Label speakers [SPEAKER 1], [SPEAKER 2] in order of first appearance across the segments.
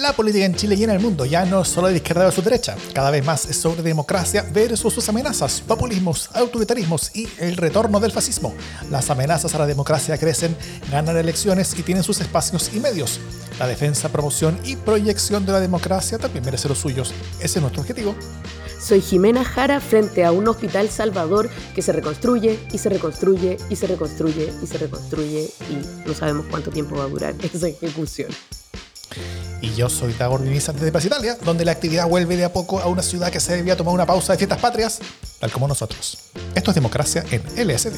[SPEAKER 1] La política en Chile y en el mundo ya no es solo de izquierda o su derecha, cada vez más es sobre democracia versus sus amenazas, populismos, autoritarismos y el retorno del fascismo. Las amenazas a la democracia crecen, ganan elecciones y tienen sus espacios y medios. La defensa, promoción y proyección de la democracia también merece los suyos. Ese es nuestro objetivo.
[SPEAKER 2] Soy Jimena Jara frente a un hospital Salvador que se reconstruye y se reconstruye y se reconstruye y se reconstruye y no sabemos cuánto tiempo va a durar esa ejecución.
[SPEAKER 1] Y yo soy Tagor Vinizante de Plaza Italia, donde la actividad vuelve de a poco a una ciudad que se debía tomar una pausa de fiestas patrias, tal como nosotros. Esto es democracia en LSD.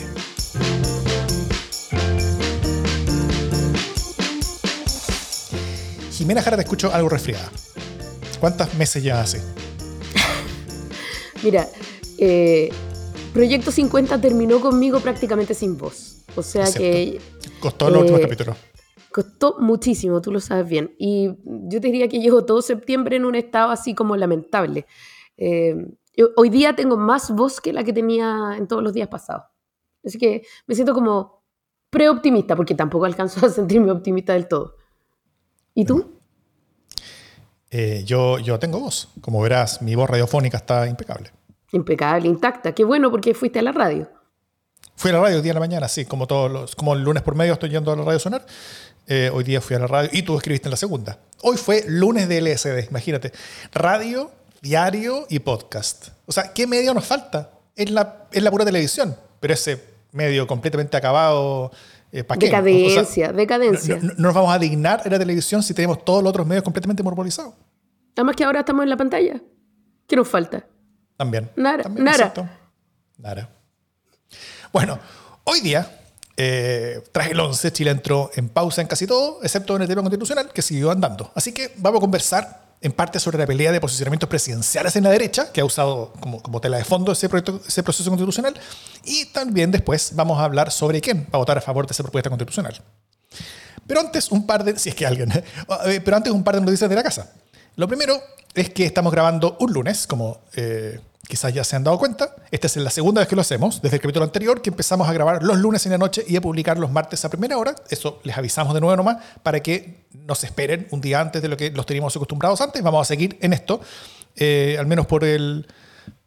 [SPEAKER 1] Jimena Jara, te escucho algo resfriada. ¿Cuántos meses ya así?
[SPEAKER 2] Mira, eh, Proyecto 50 terminó conmigo prácticamente sin voz. O sea que.
[SPEAKER 1] Costó los últimos eh, capítulos.
[SPEAKER 2] Costó muchísimo, tú lo sabes bien. Y yo te diría que llevo todo septiembre en un estado así como lamentable. Eh, hoy día tengo más voz que la que tenía en todos los días pasados. Así que me siento como preoptimista, porque tampoco alcanzo a sentirme optimista del todo. ¿Y tú?
[SPEAKER 1] Eh, yo, yo tengo voz. Como verás, mi voz radiofónica está impecable.
[SPEAKER 2] Impecable, intacta. Qué bueno porque fuiste a la radio.
[SPEAKER 1] Fui a la radio el día de la mañana, sí, como todos los, como el lunes por medio estoy yendo a la radio sonar. Eh, hoy día fui a la radio y tú escribiste en la segunda. Hoy fue lunes de LSD, imagínate. Radio, diario y podcast. O sea, ¿qué medio nos falta? Es la, es la pura televisión, pero ese medio completamente acabado.
[SPEAKER 2] Eh, ¿para Decadencia, decadencia.
[SPEAKER 1] No, nos vamos a dignar en la televisión si tenemos todos los otros medios completamente monopolizados.
[SPEAKER 2] Además que ahora estamos en la pantalla. ¿Qué nos falta?
[SPEAKER 1] También.
[SPEAKER 2] Nada.
[SPEAKER 1] Nada. Nada. Bueno, hoy día eh, tras el 11, Chile entró en pausa en casi todo, excepto en el tema constitucional, que siguió andando. Así que vamos a conversar en parte sobre la pelea de posicionamientos presidenciales en la derecha, que ha usado como, como tela de fondo ese, proyecto, ese proceso constitucional, y también después vamos a hablar sobre quién va a votar a favor de esa propuesta constitucional. Pero antes un par de, si es que alguien, eh, pero antes un par de noticias de la casa. Lo primero es que estamos grabando un lunes, como eh, quizás ya se han dado cuenta. Esta es la segunda vez que lo hacemos, desde el capítulo anterior, que empezamos a grabar los lunes en la noche y a publicar los martes a primera hora. Eso les avisamos de nuevo nomás para que nos esperen un día antes de lo que los teníamos acostumbrados antes. Vamos a seguir en esto, eh, al menos por el,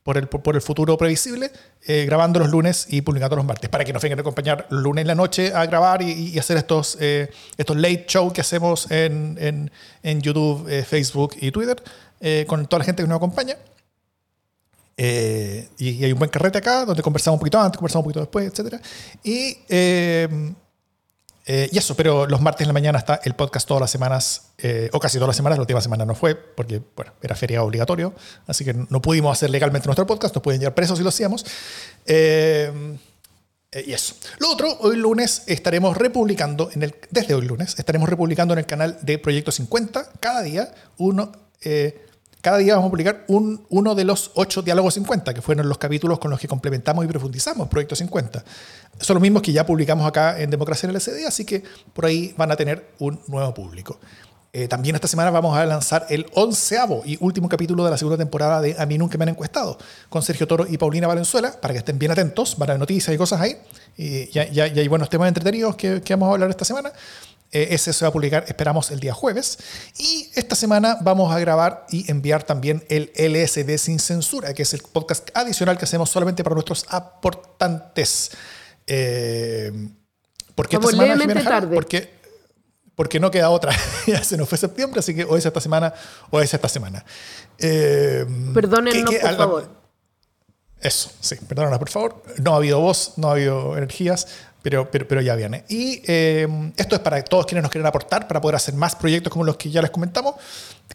[SPEAKER 1] por el, por el futuro previsible, eh, grabando los lunes y publicando los martes, para que nos vengan a acompañar lunes en la noche a grabar y, hacer estos, eh, estos late show que hacemos en, en, en YouTube, Facebook y Twitter, con toda la gente que nos acompaña. Eh, y, hay un buen carrete acá, donde conversamos un poquito antes, conversamos un poquito después, etc. Y, eh, eh, y eso, pero los martes en la mañana está el podcast todas las semanas, o casi todas las semanas, la última semana no fue, porque bueno, era feria obligatorio, así que no pudimos hacer legalmente nuestro podcast, nos pueden llevar presos si lo hacíamos. y eso. Lo otro, hoy lunes estaremos republicando, en el, desde hoy lunes, estaremos republicando en el canal de Proyecto 50, cada día, uno cada día vamos a publicar un, uno de los ocho diálogos 50, que fueron los capítulos con los que complementamos y profundizamos Proyecto 50. Son los mismos que ya publicamos acá en Democracia en el SD, así que por ahí van a tener un nuevo público. Eh, también esta semana vamos a lanzar el onceavo y último capítulo de la segunda temporada de A mí nunca me han encuestado, con Sergio Toro y Paulina Valenzuela, para que estén bien atentos, van a noticias y cosas ahí. Y ya, hay buenos temas entretenidos que vamos a hablar esta semana. Eh, ese se va a publicar, esperamos, el día jueves. Y esta semana vamos a grabar y enviar también el LSD sin censura, que es el podcast adicional que hacemos solamente para nuestros aportantes. Eh, ¿Por qué esta semana, tarde. Porque, porque no queda otra. ya se nos fue septiembre, así que o es esta semana o es esta semana.
[SPEAKER 2] Eh, Perdónennos, por favor.
[SPEAKER 1] Eso, sí, perdónenos, por favor. No ha habido voz, no ha habido energías, pero, pero, ya viene. Y eh, esto es para todos quienes nos quieren aportar para poder hacer más proyectos como los que ya les comentamos,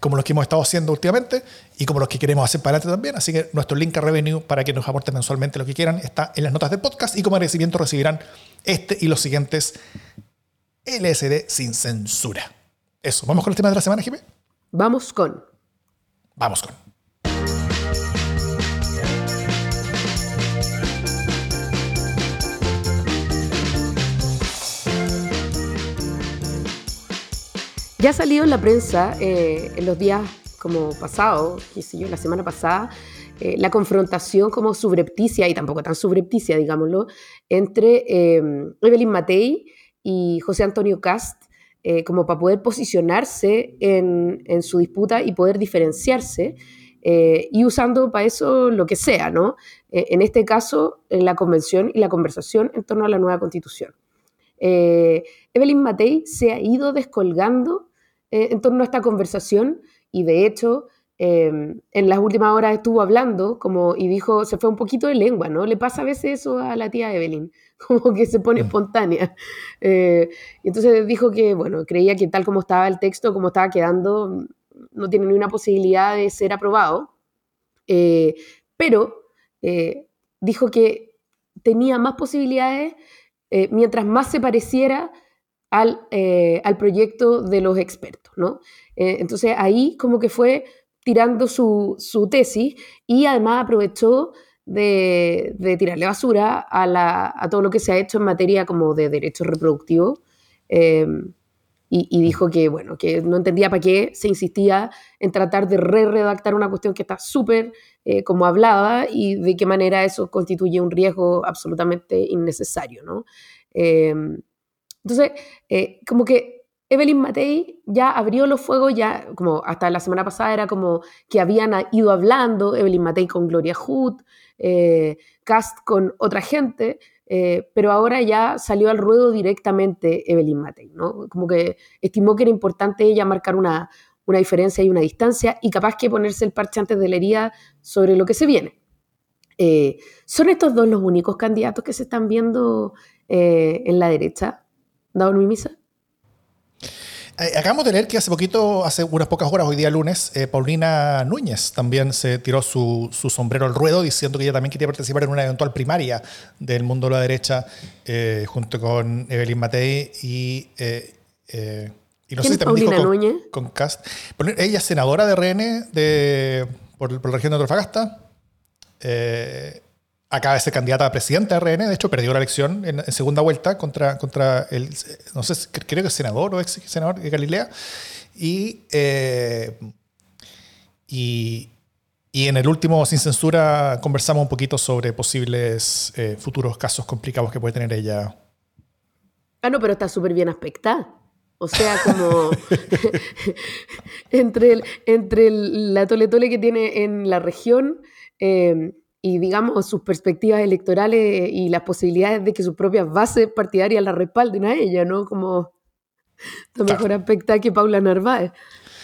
[SPEAKER 1] como los que hemos estado haciendo últimamente y como los que queremos hacer para adelante también. Así que nuestro link a Revenue para que nos aporten mensualmente lo que quieran está en las notas del podcast y como agradecimiento recibirán este y los siguientes LSD sin censura. Eso, ¿vamos con el tema de la semana, Jimé?
[SPEAKER 2] Vamos con.
[SPEAKER 1] Vamos con.
[SPEAKER 2] Ya ha salido en la prensa eh, en los días como pasados, qué sé yo, la semana pasada, eh, la confrontación como subrepticia, y tampoco tan subrepticia, digámoslo, entre eh, Evelyn Matei y José Antonio Cast eh, como para poder posicionarse en, en, su disputa y poder diferenciarse, y usando para eso lo que sea, ¿no? En este caso, en la convención y la conversación en torno a la nueva constitución. Evelyn Matei se ha ido descolgando en torno a esta conversación y de hecho en las últimas horas estuvo hablando como, y dijo, se fue un poquito de lengua, ¿no? Le pasa a veces eso a la tía Evelyn, como que se pone mm. espontánea. Eh, y entonces dijo que, bueno, creía que tal como estaba el texto, como estaba quedando, no tiene ni una posibilidad de ser aprobado, eh, pero eh, dijo que tenía más posibilidades mientras más se pareciera al, al, proyecto de los expertos, ¿no? entonces ahí como que fue tirando su, su tesis y además aprovechó de, tirarle basura a, todo lo que se ha hecho en materia como de derechos reproductivos. Em, y, dijo que, bueno, que no entendía para qué se insistía en tratar de re-redactar una cuestión que está súper eh, como hablada y de qué manera eso constituye un riesgo absolutamente innecesario, ¿no? Em, entonces, eh, como que Evelyn Matei ya abrió los fuegos, ya como hasta la semana pasada era como que habían ido hablando, Evelyn Matei con Gloria Hood, eh, cast con otra gente, eh, pero ahora ya salió al ruedo directamente Evelyn Matei, ¿no? Como que estimó que era importante ella marcar una, una diferencia y una distancia y capaz que ponerse el parche antes de la herida sobre lo que se viene. Eh, ¿Son estos dos los únicos candidatos que se están viendo en la derecha? ¿Dado mi misa?
[SPEAKER 1] Eh, acabamos de leer que hace poquito, hace unas pocas horas, hoy día lunes, eh, Paulina Núñez también se tiró su, sombrero al ruedo diciendo que ella también quería participar en una eventual primaria del mundo de la derecha eh, junto con Evelyn Matei y...
[SPEAKER 2] y no sé si también dijo
[SPEAKER 1] con, con, Cast. Ella es senadora de RN de, por, la región de Antofagasta acaba de ser candidata a presidenta de RN, de hecho perdió la elección en, segunda vuelta contra, contra el, no sé, creo que senador o ex senador de Galilea. Y, eh, y, y, en el último Sin Censura conversamos un poquito sobre posibles eh, futuros casos complicados que puede tener ella.
[SPEAKER 2] Ah, no, pero está súper bien aspectada. O sea, como entre, el, entre el, la tole tole que tiene en la región, eh, y digamos sus perspectivas electorales y las posibilidades de que sus propias bases partidarias la respalden a ella, ¿no? Como la mejor aspecta que Paula Narváez.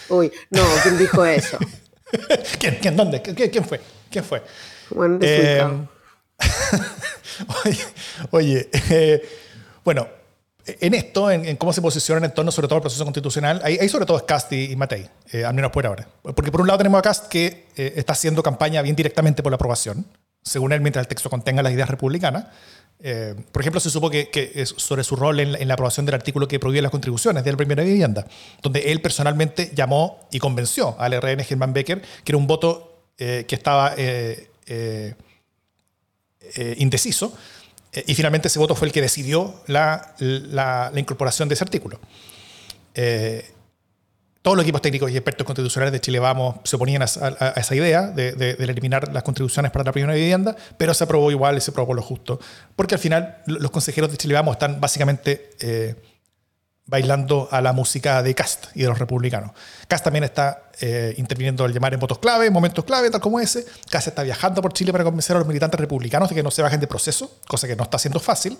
[SPEAKER 2] Uy, no, ¿quién dijo eso?
[SPEAKER 1] ¿Quién, quién, dónde? ¿Quién, fue? ¿Quién fue?
[SPEAKER 2] Bueno, eh,
[SPEAKER 1] oye, oye eh, bueno, en esto, en, cómo se posicionan en torno sobre todo al proceso constitucional, ahí, sobre todo es Cast y, Matei, eh, al menos por ahora. Porque por un lado tenemos a Cast que eh, está haciendo campaña bien directamente por la aprobación, según él, mientras el texto contenga las ideas republicanas. Eh, por ejemplo, se supo que, es sobre su rol en, la aprobación del artículo que prohíbe las contribuciones de la primera vivienda, donde él personalmente llamó y convenció al RN Germán Becker que era un voto que estaba indeciso y finalmente ese voto fue el que decidió la, la, incorporación de ese artículo. Eh, todos los equipos técnicos y expertos constitucionales de Chile Vamos se oponían a, esa idea de, eliminar las contribuciones para la primera vivienda, pero se aprobó igual y se aprobó lo justo. Porque al final los consejeros de Chile Vamos están básicamente eh, bailando a la música de Cast y de los republicanos. Cast también está eh, interviniendo al llamar en votos clave, en momentos clave, tal como ese. Cast está viajando por Chile para convencer a los militantes republicanos de que no se bajen de proceso, cosa que no está siendo fácil.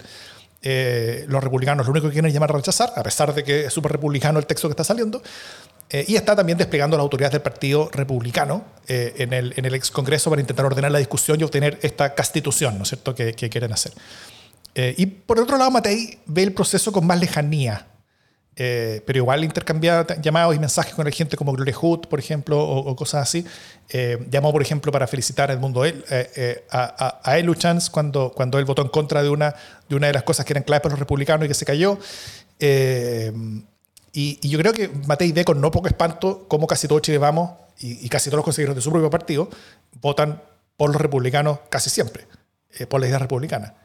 [SPEAKER 1] Eh, los republicanos lo único que quieren es llamar a rechazar, a pesar de que es súper republicano el texto que está saliendo. Eh, y está también desplegando las autoridades del Partido Republicano en, el, en el ex Congreso para intentar ordenar la discusión y obtener esta constitución, ¿no es cierto?, que, que quieren hacer. y por otro lado, Matei ve el proceso con más lejanía eh, pero igual intercambiaba llamados y mensajes con el gente como Gloria Hood, por ejemplo, o, cosas así. Eh, llamó, por ejemplo, para felicitar al mundo él, eh, a, a, a Chance cuando, cuando él votó en contra de una, de las cosas que eran claves para los republicanos y que se cayó. Y, yo creo que Matei ve con no poco espanto cómo casi todo Chile Vamos y, casi todos los consejeros de su propio partido votan por los republicanos casi siempre, por la idea republicana.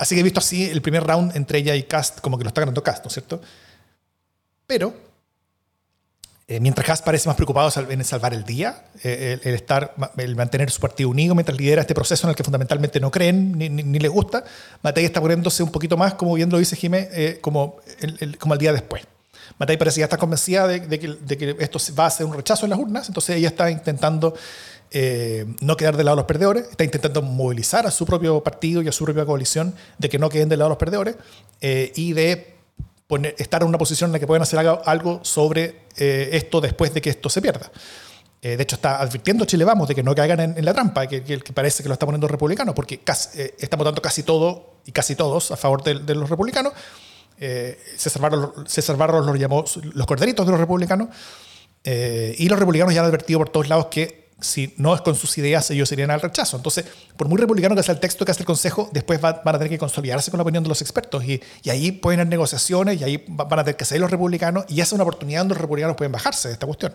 [SPEAKER 1] Así que he visto así el primer round entre ella y Cast, como que lo está ganando Cast, ¿no es cierto? Pero Eh, mientras Kass parece más preocupado en salvar el día, eh, el, estar, el mantener su partido unido mientras lidera este proceso en el que fundamentalmente no creen ni, ni, les gusta, Matei está poniéndose un poquito más, como bien lo dice Jimé, eh, como, el, como el día después. Matei parece ya está convencida de, que, de, que, esto va a ser un rechazo en las urnas, entonces ella está intentando no quedar del lado de los perdedores, está intentando movilizar a su propio partido y a su propia coalición de que no queden del lado de los perdedores y de estar en una posición en la que pueden hacer algo sobre eh, esto después de que esto se pierda. Eh, de hecho, está advirtiendo Chile Vamos de que no caigan en, la trampa, que, que, parece que lo está poniendo republicano, porque casi, eh, está votando casi todo y casi todos a favor de, los republicanos. César, Barros, César Barros los corderitos de los republicanos. y los republicanos ya han advertido por todos lados que si no es con sus ideas, ellos serían al rechazo. Entonces, por muy republicano que sea el texto que hace el Consejo, después van a tener que consolidarse con la opinión de los expertos. Y, ahí pueden haber negociaciones y ahí van a tener que salir los republicanos y esa es una oportunidad donde los republicanos pueden bajarse de esta cuestión.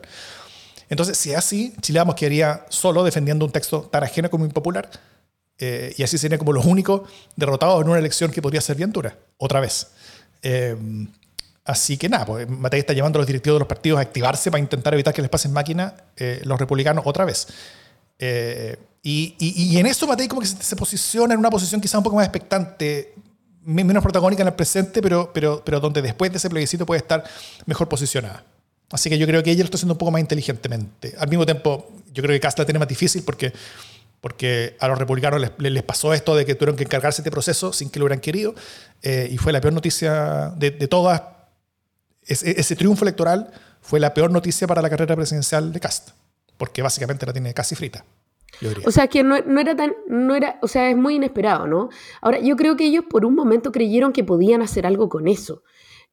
[SPEAKER 1] Entonces, si es así, Chile Vamos quedaría solo defendiendo un texto tan ajeno como impopular eh, y así sería como los únicos derrotados en una elección que podría ser bien dura, otra vez. Eh, Así que nada, pues Matei está llevando a los directivos de los partidos a activarse para intentar evitar que les pasen máquina eh, los republicanos otra vez. Eh, y, y, en eso Matei como que se, posiciona en una posición quizá un poco más expectante, menos protagónica en el presente, pero, pero, pero donde después de ese plebiscito puede estar mejor posicionada. Así que yo creo que ella lo está haciendo un poco más inteligentemente. Al mismo tiempo, yo creo que Cast la tiene más difícil porque, porque a los republicanos les, les, pasó esto de que tuvieron que encargarse de este proceso sin que lo hubieran querido. Eh, y fue la peor noticia de, de todas ese, triunfo electoral fue la peor noticia para la carrera presidencial de Cast, porque básicamente la tiene casi frita.
[SPEAKER 2] O sea, que no, era tan, no era, o sea, es muy inesperado, ¿no? Ahora, yo creo que ellos por un momento creyeron que podían hacer algo con eso,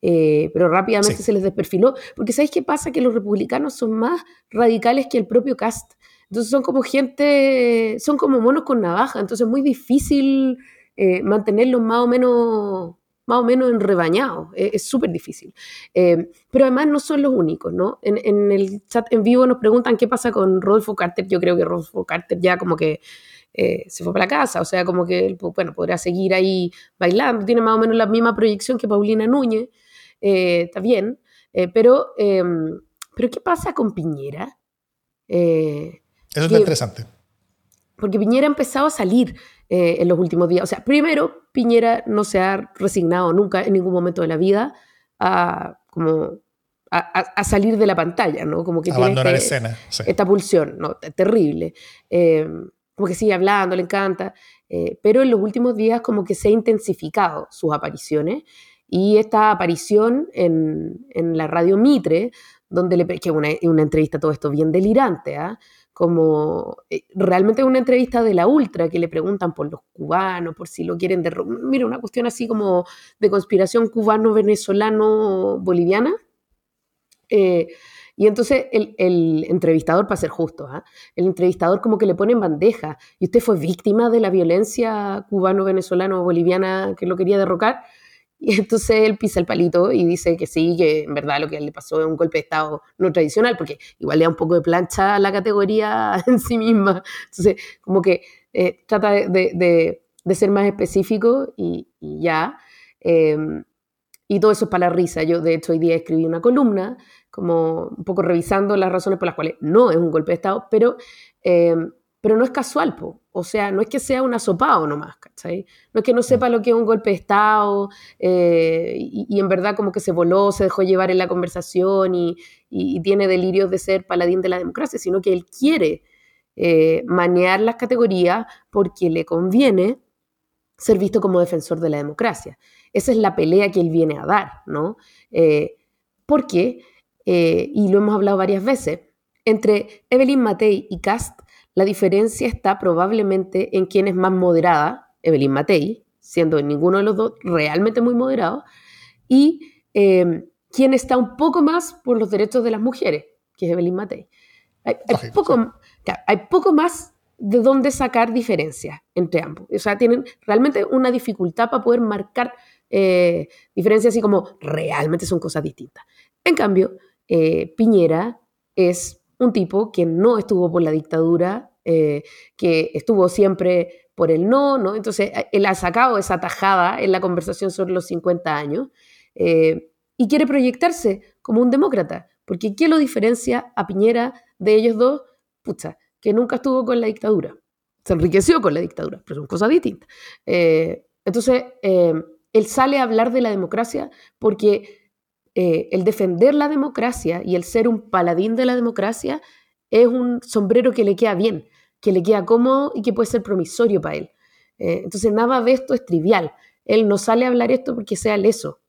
[SPEAKER 2] eh, pero rápidamente se les desperfiló, porque ¿sabéis qué pasa? Que los republicanos son más radicales que el propio Cast. Entonces son como gente, son como monos con navaja, entonces es muy difícil eh, mantenerlos más o menos más o menos enrebañados. Es súper difícil. Eh, pero además no son los únicos, ¿no? En, el chat en vivo nos preguntan qué pasa con Rodolfo Carter. Yo creo que Rodolfo Carter ya como que eh, se fue para la casa, o sea, como que, bueno, podrá seguir ahí bailando. Tiene más o menos la misma proyección que Paulina Núñez. Eh, está bien. pero, em, pero ¿qué pasa con Piñera?
[SPEAKER 1] Eso es interesante.
[SPEAKER 2] Porque Piñera ha empezado a salir en los últimos días. O sea, primero, Piñera no se ha resignado nunca en ningún momento de la vida a, como, a, salir de la pantalla, ¿no? Como que
[SPEAKER 1] Abandonar este, escena.
[SPEAKER 2] Esta pulsión, ¿no? Terrible. Eh, como que sigue hablando, le encanta. Eh, pero en los últimos días como que se ha intensificado sus apariciones y esta aparición en, en la radio Mitre, donde le que una, una entrevista todo esto bien delirante, ¿ah? Como eh, realmente una entrevista de la Ultra que le preguntan por los cubanos, por si lo quieren derrocar. Mira, una cuestión así como de conspiración cubano-venezolano-boliviana. Eh, y entonces el, entrevistador, para ser justo, ¿ah? el entrevistador como que le pone en bandeja, ¿y usted fue víctima de la violencia cubano-venezolano-boliviana que lo quería derrocar? Y entonces él pisa el palito y dice que sí, que en verdad lo que le pasó es un golpe de Estado no tradicional, porque igual le da un poco de plancha a la categoría en sí misma. Entonces, como que eh, trata de, ser más específico y, ya. Em, y todo eso es para la risa. Yo, de hecho, hoy día escribí una columna, como un poco revisando las razones por las cuales no es un golpe de Estado, pero em, pero no es casual, po. o sea, no es que sea un asopado nomás, ¿cachai? No es que no sepa lo que es un golpe de Estado eh, y, en verdad como que se voló, se dejó llevar en la conversación y, tiene delirios de ser paladín de la democracia, sino que él quiere eh, manear las categorías porque le conviene ser visto como defensor de la democracia. Esa es la pelea que él viene a dar, ¿no? Eh, porque, y lo hemos hablado varias veces, entre Evelyn Matei y Cast la diferencia está probablemente en quién es más moderada, Evelyn Matei, siendo ninguno de los dos realmente muy moderado, y eh, quién está un poco más por los derechos de las mujeres, que es Evelyn Matei. Hay, poco, hay poco más de dónde sacar diferencias entre ambos. O sea, tienen realmente una dificultad para poder marcar eh, diferencias así como realmente son cosas distintas. En cambio, eh, Piñera es un tipo que no estuvo por la dictadura, eh, que estuvo siempre por el no, ¿no? Entonces, eh, él ha sacado esa tajada en la conversación sobre los 50 años eh, y quiere proyectarse como un demócrata, Porque ¿qué lo diferencia a Piñera de ellos dos? Pucha, que nunca estuvo con la dictadura. Se enriqueció con la dictadura, pero son cosas distintas. Entonces, él sale a hablar de la democracia porque eh, el defender la democracia y el ser un paladín de la democracia es un sombrero que le queda bien, que le queda cómodo y que puede ser promisorio para él. entonces, nada de esto es trivial. Él no sale a hablar esto porque sea leso.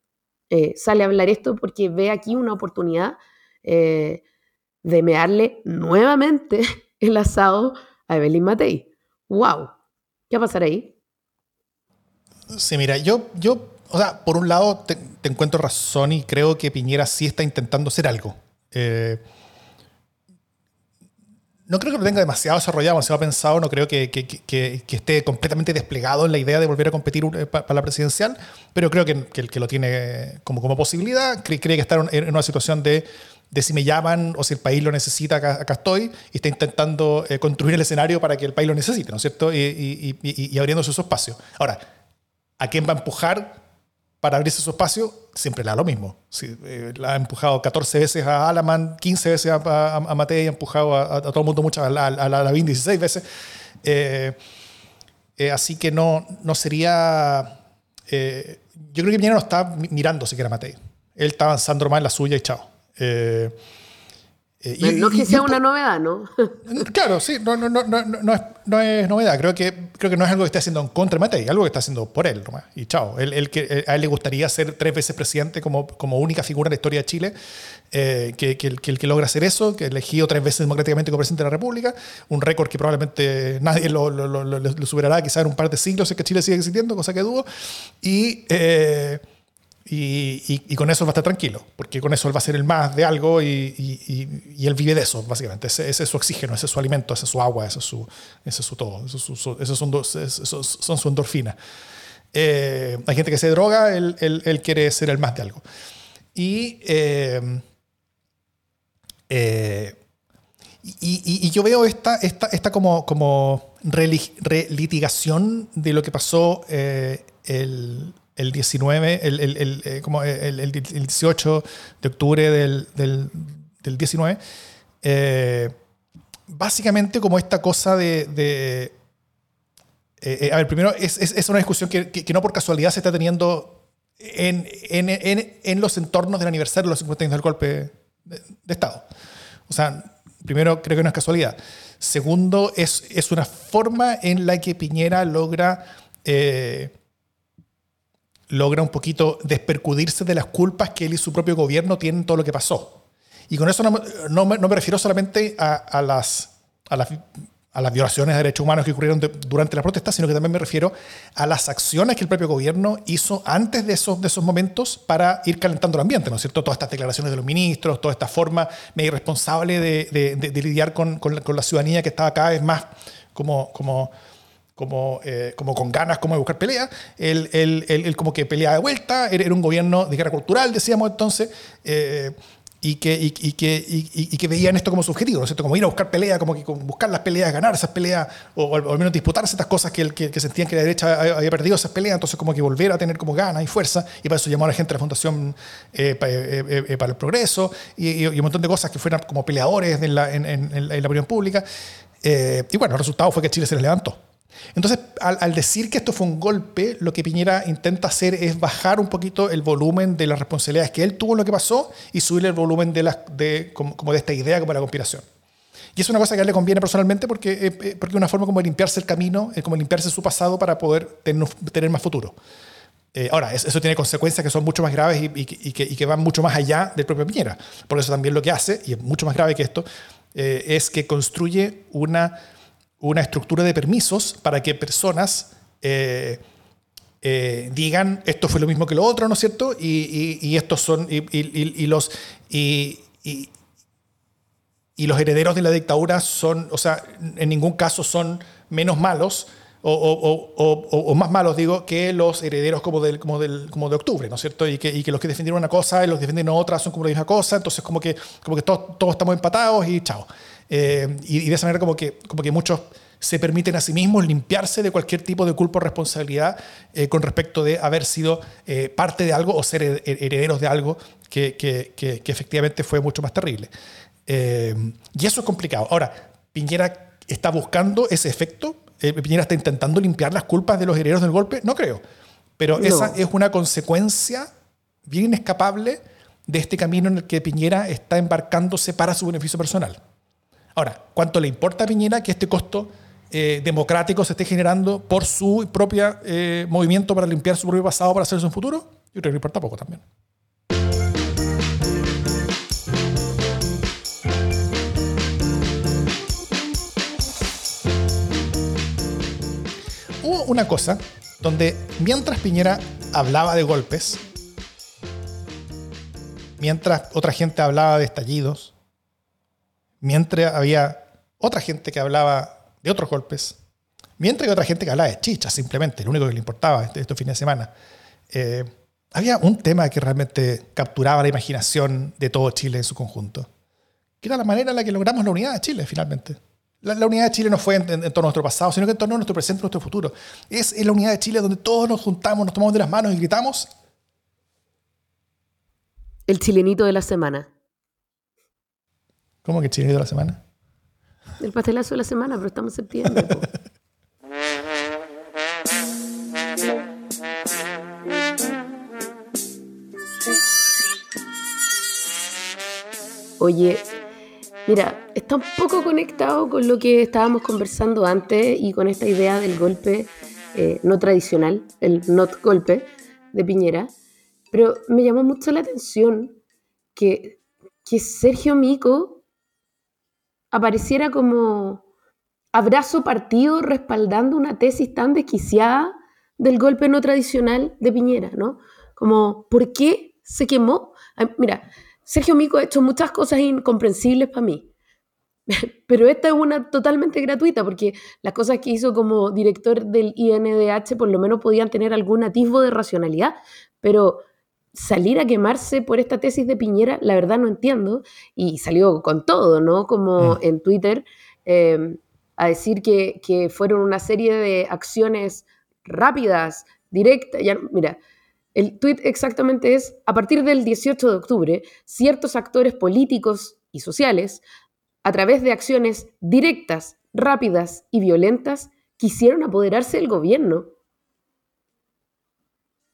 [SPEAKER 2] sale a hablar esto porque ve aquí una oportunidad de mearle nuevamente el asado a Evelyn Matei. ¡Wow! ¿Qué va a pasar ahí?
[SPEAKER 1] Sí, mira, yo, yo o sea, por un lado te, encuentro razón y creo que Piñera sí está intentando hacer algo. Eh, no creo que lo tenga demasiado desarrollado, demasiado pensado, no creo que, esté completamente desplegado en la idea de volver a competir eh, para la presidencial, pero creo que, el que lo tiene como, como posibilidad, cree, cree que está en una situación de de si me llaman o si el país lo necesita, acá, estoy, y está intentando eh, construir el escenario para que el país lo necesite, ¿no es cierto? Y, y, esos espacios. Ahora, ¿a quién va a empujar para abrirse su espacio? Siempre le da lo mismo. Si, eh, la ha empujado 14 veces a Alaman, 15 veces a, a, Matei, ha empujado a, todo el mundo muchas, a, la, a la 16 veces. Eh, así que no, no sería... yo creo que mañana no está mirando siquiera a Matei. Él está avanzando más en la suya y chao. Eh,
[SPEAKER 2] eh, no que sea una novedad, ¿no?
[SPEAKER 1] claro, sí, no, no, no, no, es, no es novedad. Creo que, creo que no es algo que esté haciendo en contra de Matei, algo que está haciendo por él nomás. Y chao. Él, que, a él le gustaría ser tres veces presidente como, como única figura en la historia de Chile, eh, que, que, el, que, logra hacer eso, que elegido tres veces democráticamente como presidente de la República, un récord que probablemente nadie lo, lo, lo, superará quizás en un par de siglos si que Chile sigue existiendo, cosa que dudo. Y. Y, con eso él va a estar tranquilo, porque con eso él va a ser el más de algo y, él vive de eso, básicamente. Ese, es su oxígeno, ese es su alimento, ese es su agua, ese es su, ese es su todo, esos son, son su endorfina. Eh, hay gente que se droga, él, él, quiere ser el más de algo. Y, eh, eh, y, yo veo esta, esta, esta como, como relitigación de lo que pasó el el 19, el, el, eh, como el, 18 de octubre del, del, del 19, eh, básicamente como esta cosa de... eh, a ver, primero, es, es, es una discusión que, que, no por casualidad se está teniendo en, en, en, en, los entornos del aniversario de los 50 años del golpe de, Estado. O sea, primero, creo que no es casualidad. Segundo, es, es una forma en la que Piñera logra logra un poquito despercudirse de las culpas que él y su propio gobierno tienen todo lo que pasó. Y con eso no, no, me, refiero solamente a, las, a, las, a, las, violaciones de derechos humanos que ocurrieron durante la protesta, sino que también me refiero a las acciones que el propio gobierno hizo antes de esos, de esos momentos para ir calentando el ambiente, ¿no es cierto? Todas estas declaraciones de los ministros, toda esta forma medio irresponsable de, de, lidiar con, con, la, con, la, ciudadanía que estaba cada vez más como... como como, eh, como con ganas como de buscar pelea, él, él, él, como que peleaba de vuelta, era, un gobierno de guerra cultural, decíamos entonces, eh, y, que, y, que, y, que veían esto como su objetivo, ¿no es cierto? Como ir a buscar pelea, como que buscar las peleas, ganar esas peleas, o, al menos disputar estas cosas que, que, que, sentían que la derecha había perdido esas peleas, entonces como que volver a tener como ganas y fuerza, y para eso llamó a la gente de la Fundación eh, para el Progreso, y, un montón de cosas que fueran como peleadores en la, en, en, la opinión pública. y bueno, el resultado fue que Chile se les levantó. Entonces, al, decir que esto fue un golpe, lo que Piñera intenta hacer es bajar un poquito el volumen de las responsabilidades que él tuvo en lo que pasó y subir el volumen de, de, como, de esta idea como la conspiración. Y es una cosa que a él le conviene personalmente porque, eh, eh, porque es una forma como de limpiarse el camino, es como limpiarse su pasado para poder tener, tener más futuro. Eh, ahora, eso tiene consecuencias que son mucho más graves y, y, que, y, que, van mucho más allá del propio Piñera. Por eso también lo que hace, y es mucho más grave que esto, es que construye una una estructura de permisos para que personas eh, eh, digan esto fue lo mismo que lo otro, ¿no es cierto? Y, estos son y, los y, los herederos de la dictadura son, o sea, en ningún caso son menos malos. O, más malos, digo, que los herederos como, del, como, del, como de octubre, ¿no es cierto? Y que, los que defendieron una cosa y los que defendieron otra son como la misma cosa, entonces como que, como que todos, todos estamos empatados y chao. Eh, y, de esa manera como que, como que muchos se permiten a sí mismos limpiarse de cualquier tipo de culpa o responsabilidad eh, con respecto de haber sido eh, parte de algo o ser herederos de algo que, que, efectivamente fue mucho más terrible. Eh, y eso es complicado. Ahora, Piñera está buscando ese efecto. Piñera está intentando limpiar las culpas de los herederos del golpe. No creo. Pero esa es una consecuencia bien inescapable de este camino en el que Piñera está embarcándose para su beneficio personal. Ahora, ¿cuánto le importa a Piñera que este costo eh, democrático se esté generando por su propio eh, movimiento para limpiar su propio pasado para hacerse un futuro, yo creo que le importa poco también. Hubo una cosa donde mientras Piñera hablaba de golpes, mientras otra gente hablaba de estallidos, mientras había otra gente que hablaba de otros golpes, mientras que otra gente que hablaba de chichas simplemente, lo único que le importaba este, estos fines de semana. Eh, había un tema que realmente capturaba la imaginación de todo Chile en su conjunto, que era la manera en la que logramos la unidad de Chile finalmente. La, unidad de Chile no fue en, torno a nuestro pasado, sino que en torno a nuestro presente y nuestro futuro. Es en la unidad de Chile donde todos nos juntamos, nos tomamos de las manos y gritamos.
[SPEAKER 2] El chilenito de la semana.
[SPEAKER 1] ¿Cómo que chilenito de la semana?
[SPEAKER 2] El pastelazo de la semana, pero estamos en septiembre. Oye, mira, está un poco conectado con lo que estábamos conversando antes y con esta idea del golpe eh, no tradicional, el not golpe de Piñera, pero me llamó mucho la atención que, que Sergio Mico apareciera como abrazo partido respaldando una tesis tan desquiciada del golpe no tradicional de Piñera, ¿no? Como, ¿por qué se quemó? Mira, Sergio Mico ha hecho muchas cosas incomprensibles para mí, pero esta es una totalmente gratuita, porque las cosas que hizo como director del INDH por lo menos podían tener algún atisbo de racionalidad, pero salir a quemarse por esta tesis de Piñera, la verdad no entiendo, y salió con todo, ¿no? Como mm. en Twitter, em, a decir que, fueron una serie de acciones rápidas, directas. Ya, mira, el tweet exactamente es, a partir del 18 de octubre, ciertos actores políticos y sociales, a través de acciones directas, rápidas y violentas, quisieron apoderarse del gobierno.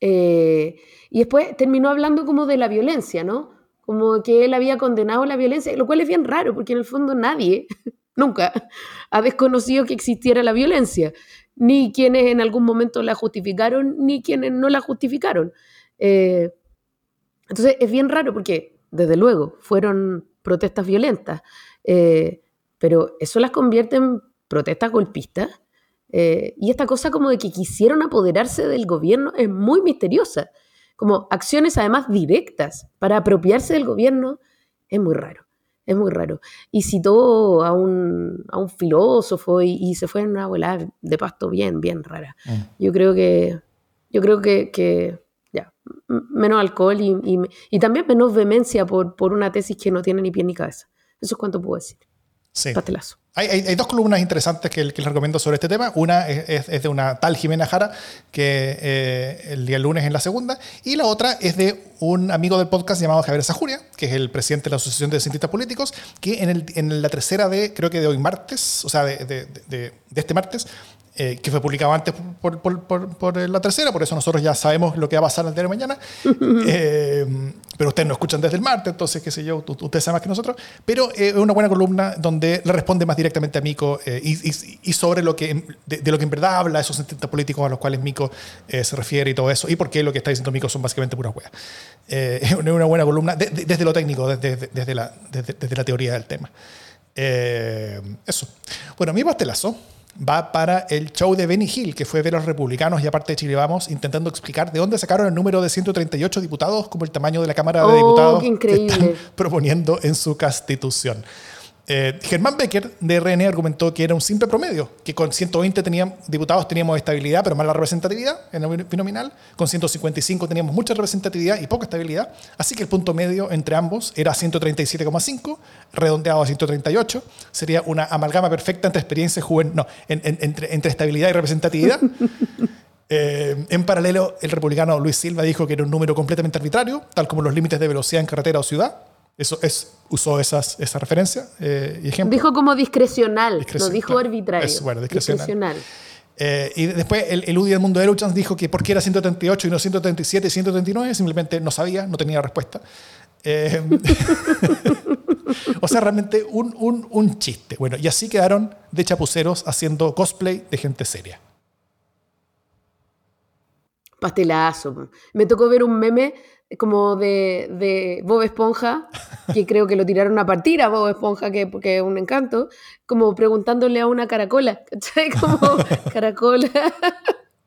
[SPEAKER 2] Eh, y después terminó hablando como de la violencia, ¿no? Como que él había condenado la violencia, lo cual es bien raro, porque en el fondo nadie, nunca, ha desconocido que existiera la violencia, ni quienes en algún momento la justificaron, ni quienes no la justificaron. Eh, entonces es bien raro porque, desde luego, fueron protestas violentas, eh, pero eso las convierte en protestas golpistas. Eh, y esta cosa como de que quisieron apoderarse del gobierno es muy misteriosa como acciones además directas para apropiarse del gobierno, es muy raro, es muy raro. Y citó a un, a un filósofo y, se fue en una volada de pasto bien, bien rara. Mm. Yo creo que, yo creo que, ya, menos alcohol y, y, también menos vehemencia por, por una tesis que no tiene ni pie ni cabeza. Eso es cuanto puedo decir.
[SPEAKER 1] Sí. Hay, dos columnas interesantes que, les recomiendo sobre este tema. Una es, de una tal Jimena Jara, que eh, el día lunes en la segunda, y la otra es de un amigo del podcast llamado Javier Sajuria, que es el presidente de la Asociación de Cientistas Políticos, que en, el, en la tercera de, creo que de hoy martes, o sea, de, de, de este martes, eh, que fue publicado antes por, por, por, la tercera, por eso nosotros ya sabemos lo que va a pasar el día de mañana. Eh, pero ustedes no escuchan desde el martes, entonces, qué sé yo, ustedes saben más que nosotros. Pero eh, es una buena columna donde le responde más directamente a Mico y, y, sobre lo que, de, lo que en verdad habla, esos sentimientos políticos a los cuales Mico se refiere y todo eso, y por qué lo que está diciendo Mico son básicamente puras hueas. es una buena columna desde lo técnico, desde, desde, la, desde, la teoría del tema. eso. Bueno, mi pastelazo va para el show de Benny Hill, que fue ver a los republicanos y aparte de Chile Vamos, intentando explicar de dónde sacaron el número de 138 diputados como el tamaño de la Cámara de oh, Diputados que están proponiendo en su constitución. Eh, Germán Becker de RN argumentó que era un simple promedio, que con 120 teníamos, diputados teníamos estabilidad, pero mala representatividad en el binominal, con 155 teníamos mucha representatividad y poca estabilidad, así que el punto medio entre ambos era 137,5, redondeado a 138, sería una amalgama perfecta entre experiencia juvenil, no, entre, entre estabilidad y representatividad. Eh, en paralelo, el republicano Luis Silva dijo que era un número completamente arbitrario, tal como los límites de velocidad en carretera o ciudad. Eso es, usó esas, esa referencia eh, y ejemplo.
[SPEAKER 2] Dijo como discrecional, no dijo arbitrario. Es,
[SPEAKER 1] bueno, discrecional. Eh, y después el, el UDI del mundo de Luchans dijo que por qué era 138 y no 137 y 139, simplemente no sabía, no tenía respuesta. o sea, realmente un, un, un chiste. Bueno, y así quedaron de chapuceros haciendo cosplay de gente seria.
[SPEAKER 2] Pastelazo. Me tocó ver un meme como de, de, Bob Esponja, que creo que lo tiraron a partir a Bob Esponja, que, porque es un encanto, como preguntándole a una caracola, ¿cachai? Como, caracola,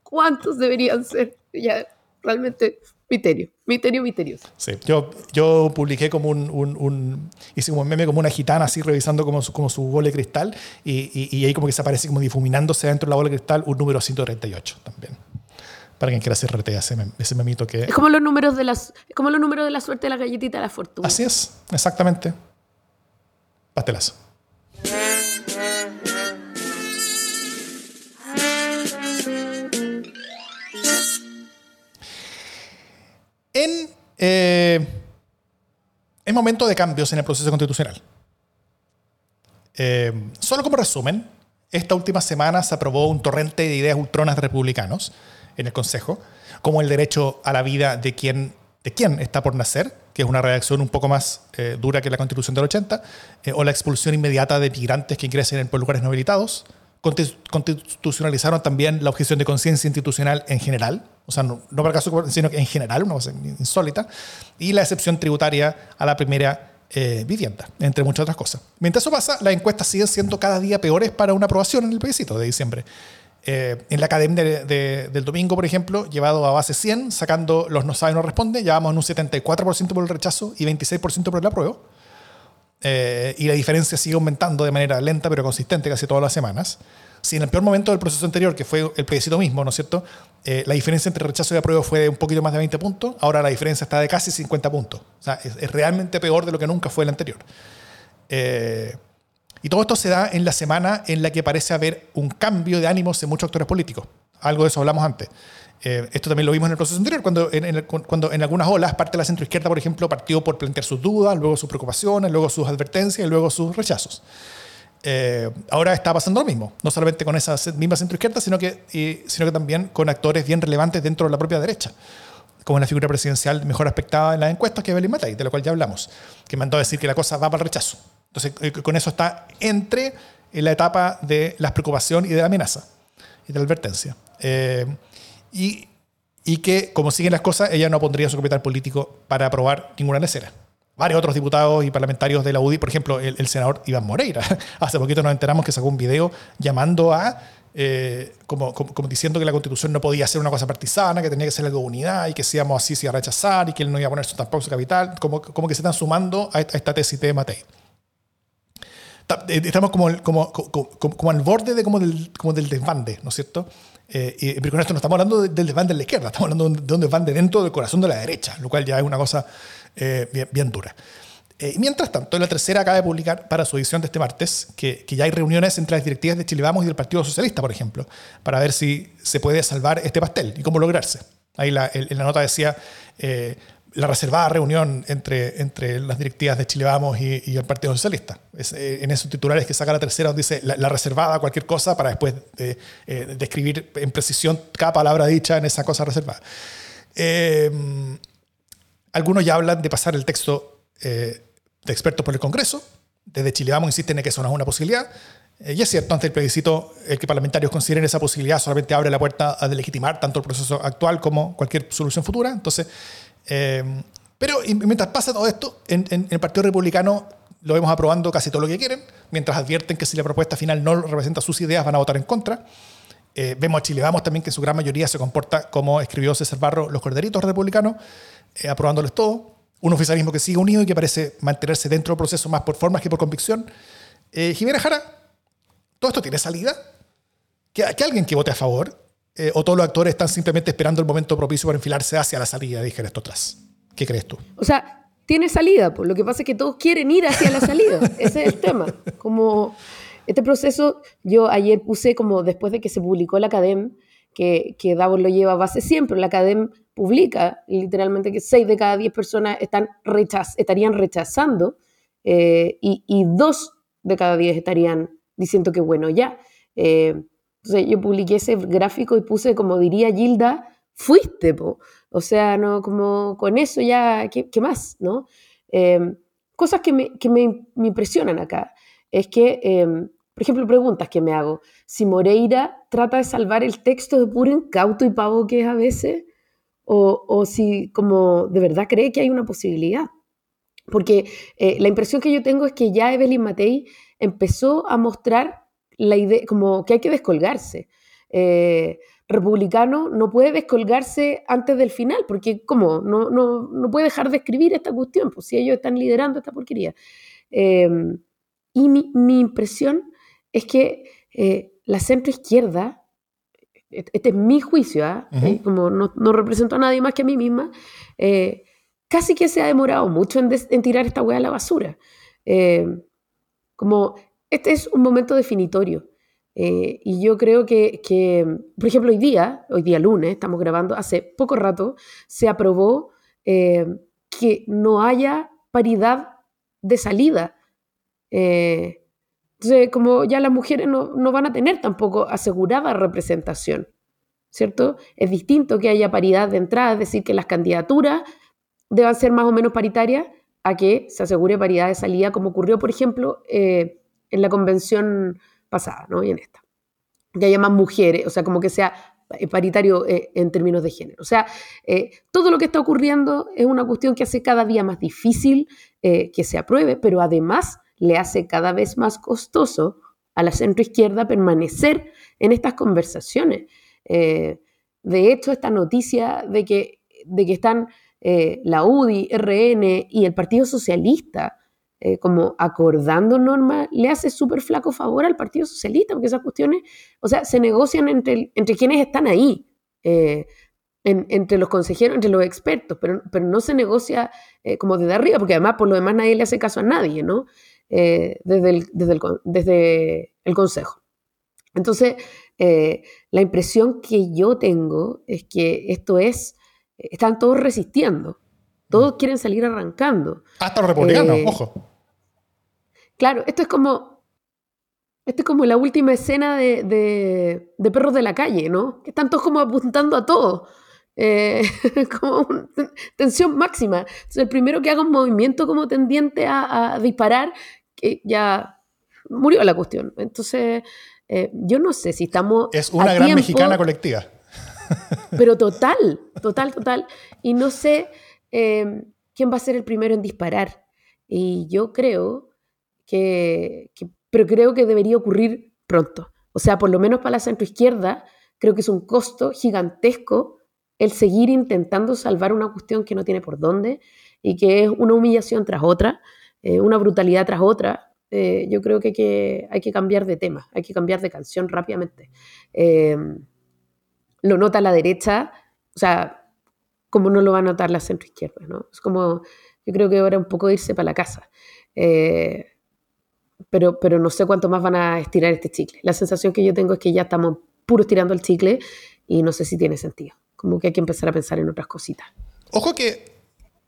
[SPEAKER 2] ¿cuántos deberían ser? Ya, realmente, misterio, misterio misterioso.
[SPEAKER 1] Sí, yo, yo publiqué como un, un, hice como un meme como una gitana así revisando como su, como su bola de cristal y, y, y ahí como que se aparece como difuminándose dentro de la bola de cristal un número 138 también para quien quiera hacer RT, ese, ese memito que...
[SPEAKER 2] Es como los números de las, como los números de la suerte de la galletita de la fortuna.
[SPEAKER 1] Así es, exactamente. Pastelazo. En, eh, es momento de cambios en el proceso constitucional. Eh, solo como resumen, esta última semana se aprobó un torrente de ideas ultronas de republicanos en el Consejo, como el derecho a la vida de quien, de quien está por nacer, que es una redacción un poco más eh, dura que la Constitución del 80, eh, o la expulsión inmediata de migrantes que ingresen por lugares no habilitados. Constitucionalizaron también la objeción de conciencia institucional en general, o sea, no, para el caso, sino que en general, una cosa insólita, y la excepción tributaria a la primera eh, vivienda, entre muchas otras cosas. Mientras eso pasa, las encuestas siguen siendo cada día peores para una aprobación en el plebiscito de diciembre. Eh, en la academia del domingo, por ejemplo, llevado a base 100, sacando los no sabe, no responde, ya en un 74% por el rechazo y 26% por el apruebo. Eh, y la diferencia sigue aumentando de manera lenta pero consistente casi todas las semanas. Si en el peor momento del proceso anterior, que fue el plebiscito mismo, ¿no es cierto? Eh, la diferencia entre rechazo y apruebo fue de un poquito más de 20 puntos, ahora la diferencia está de casi 50 puntos. O sea, es, es realmente peor de lo que nunca fue el anterior. Eh, y todo esto se da en la semana en la que parece haber un cambio de ánimos en muchos actores políticos. Algo de eso hablamos antes. Eh, esto también lo vimos en el proceso anterior, cuando en, cuando en algunas olas parte de la centroizquierda, por ejemplo, partió por plantear sus dudas, luego sus preocupaciones, luego sus advertencias y luego sus rechazos. Eh, ahora está pasando lo mismo, no solamente con esa misma centroizquierda, sino que, sino que también con actores bien relevantes dentro de la propia derecha, como la figura presidencial mejor aspectada en las encuestas, que es Belín Matei, de la cual ya hablamos, que mandó a decir que la cosa va para el rechazo. Entonces, eh, con eso está entre la etapa de la preocupación y de la amenaza y de la advertencia. Eh, y, y, que, como siguen las cosas, ella no pondría su capital político para aprobar ninguna lecera. Varios otros diputados y parlamentarios de la UDI, por ejemplo, el, senador Iván Moreira, hace poquito nos enteramos que sacó un video llamando a, eh, como, como, diciendo que la constitución no podía ser una cosa partisana, que tenía que ser algo de unidad y que si íbamos así se iba a rechazar y que él no iba a poner tampoco su capital, como, como que se están sumando a esta tesis de Matei. Eh, estamos como, como, como, como, al borde de, como, del, como del desbande, ¿no es cierto? Eh, pero con esto no estamos hablando del desbande de la izquierda, estamos hablando de un desbande dentro del corazón de la derecha, lo cual ya es una cosa eh, bien, bien, dura. Eh, mientras tanto, la tercera acaba de publicar para su edición de este martes que, que, ya hay reuniones entre las directivas de Chile Vamos y del Partido Socialista, por ejemplo, para ver si se puede salvar este pastel y cómo lograrse. Ahí la, en la nota decía, la reservada reunión entre, entre las directivas de Chile Vamos y, el Partido Socialista. Eh, en esos titulares que saca la tercera donde dice la, reservada cualquier cosa para después de, eh, describir en precisión cada palabra dicha en esa cosa reservada. Eh, algunos ya hablan de pasar el texto de expertos por el Congreso. Desde Chile Vamos insisten en que eso no es una posibilidad. y es cierto, ante el plebiscito, el que parlamentarios consideren esa posibilidad solamente abre la puerta a delegitimar tanto el proceso actual como cualquier solución futura. Entonces, eh, pero mientras pasa todo esto, en, el Partido Republicano lo vemos aprobando casi todo lo que quieren, mientras advierten que si la propuesta final no representa sus ideas van a votar en contra. Eh, vemos a Chile Vamos también que en su gran mayoría se comporta como escribió César Barro, los corderitos republicanos, eh, aprobándoles todo. Un oficialismo que sigue unido y que parece mantenerse dentro del proceso más por formas que por convicción. Eh, Jimena Jara, ¿todo esto tiene salida? ¿Que, que alguien que vote a favor? Eh, ¿O todos los actores están simplemente esperando el momento propicio para enfilarse hacia la salida de esto atrás? ¿Qué crees tú?
[SPEAKER 2] O sea, tiene salida, pues lo que pasa es que todos quieren ir hacia la salida. Ese es el tema. Como este proceso, yo ayer puse como después de que se publicó la Academ, que, que Davos lo lleva a base siempre, la Academ publica literalmente que 6 de cada 10 personas están rechaz, estarían rechazando eh, y, y 2 de cada 10 estarían diciendo que bueno, ya. Eh, entonces yo publiqué ese gráfico y puse, como diría Gilda, fuiste, po. o sea, no como con eso ya, ¿qué, qué más? ¿no? Eh, cosas que, me, que me, me, impresionan acá es que, eh, por ejemplo, preguntas que me hago. Si Moreira trata de salvar el texto de puro incauto y pavo que es a veces, o, o si como de verdad cree que hay una posibilidad. Porque eh, la impresión que yo tengo es que ya Evelyn Matei empezó a mostrar la idea, como que hay que descolgarse. Eh, republicano no puede descolgarse antes del final, porque ¿cómo? No, no, no puede dejar de escribir esta cuestión, pues si ellos están liderando esta porquería. Eh, y mi, mi, impresión es que eh, la centroizquierda, este es mi juicio, ¿eh? uh -huh. como no, no, represento a nadie más que a mí misma, eh, casi que se ha demorado mucho en, en tirar esta hueá a la basura. Eh, como este es un momento definitorio. Eh, y yo creo que, por ejemplo, hoy día, hoy día lunes, estamos grabando, hace poco rato, se aprobó eh, que no haya paridad de salida. Eh, entonces, como ya las mujeres no, no, van a tener tampoco asegurada representación, ¿cierto? Es distinto que haya paridad de entrada, es decir, que las candidaturas deban ser más o menos paritarias, a que se asegure paridad de salida, como ocurrió, por ejemplo, eh, en la convención pasada, ¿no? Y en esta. Que haya más mujeres, o sea, como que sea paritario eh, en términos de género. O sea, eh, todo lo que está ocurriendo es una cuestión que hace cada día más difícil eh, que se apruebe, pero además le hace cada vez más costoso a la centroizquierda permanecer en estas conversaciones. de hecho, esta noticia de que, de que están la UDI, RN y el Partido Socialista eh, como acordando normas, le hace súper flaco favor al Partido Socialista, porque esas cuestiones, o sea, se negocian entre, entre quienes están ahí, eh, en, entre los consejeros, entre los expertos, pero, pero no se negocia eh, como desde arriba, porque además por lo demás nadie le hace caso a nadie, ¿no? Desde, el, desde, el, desde el Consejo. Entonces, la impresión que yo tengo es que esto es, están todos resistiendo, todos quieren salir arrancando.
[SPEAKER 1] Hasta los republicanos, ojo.
[SPEAKER 2] Claro, esto es como. Esto es como la última escena de, de, de Perros de la Calle, ¿no? Que están todos como apuntando a todo. Eh, como una tensión máxima. Entonces, el primero que haga un movimiento como tendiente a, a disparar, que ya murió la cuestión. Entonces, eh, yo no sé si estamos.
[SPEAKER 1] Es una gran tiempo, mexicana colectiva.
[SPEAKER 2] Pero total, total, total. Y no sé eh, quién va a ser el primero en disparar. Y yo creo que, que, pero creo que debería ocurrir pronto. O sea, por lo menos para la centroizquierda, creo que es un costo gigantesco el seguir intentando salvar una cuestión que no tiene por dónde y que es una humillación tras otra, eh, una brutalidad tras otra. Eh, yo creo que hay, que hay, que cambiar de tema, hay que cambiar de canción rápidamente. Eh, lo nota la derecha, o sea, como no lo va a notar la centroizquierda, ¿no? Es como, yo creo que ahora un poco irse para la casa. Eh, pero, pero no sé cuánto más van a estirar este chicle. La sensación que yo tengo es que ya estamos puros tirando el chicle y no sé si tiene sentido. Como que hay que empezar a pensar en otras cositas.
[SPEAKER 1] Ojo que,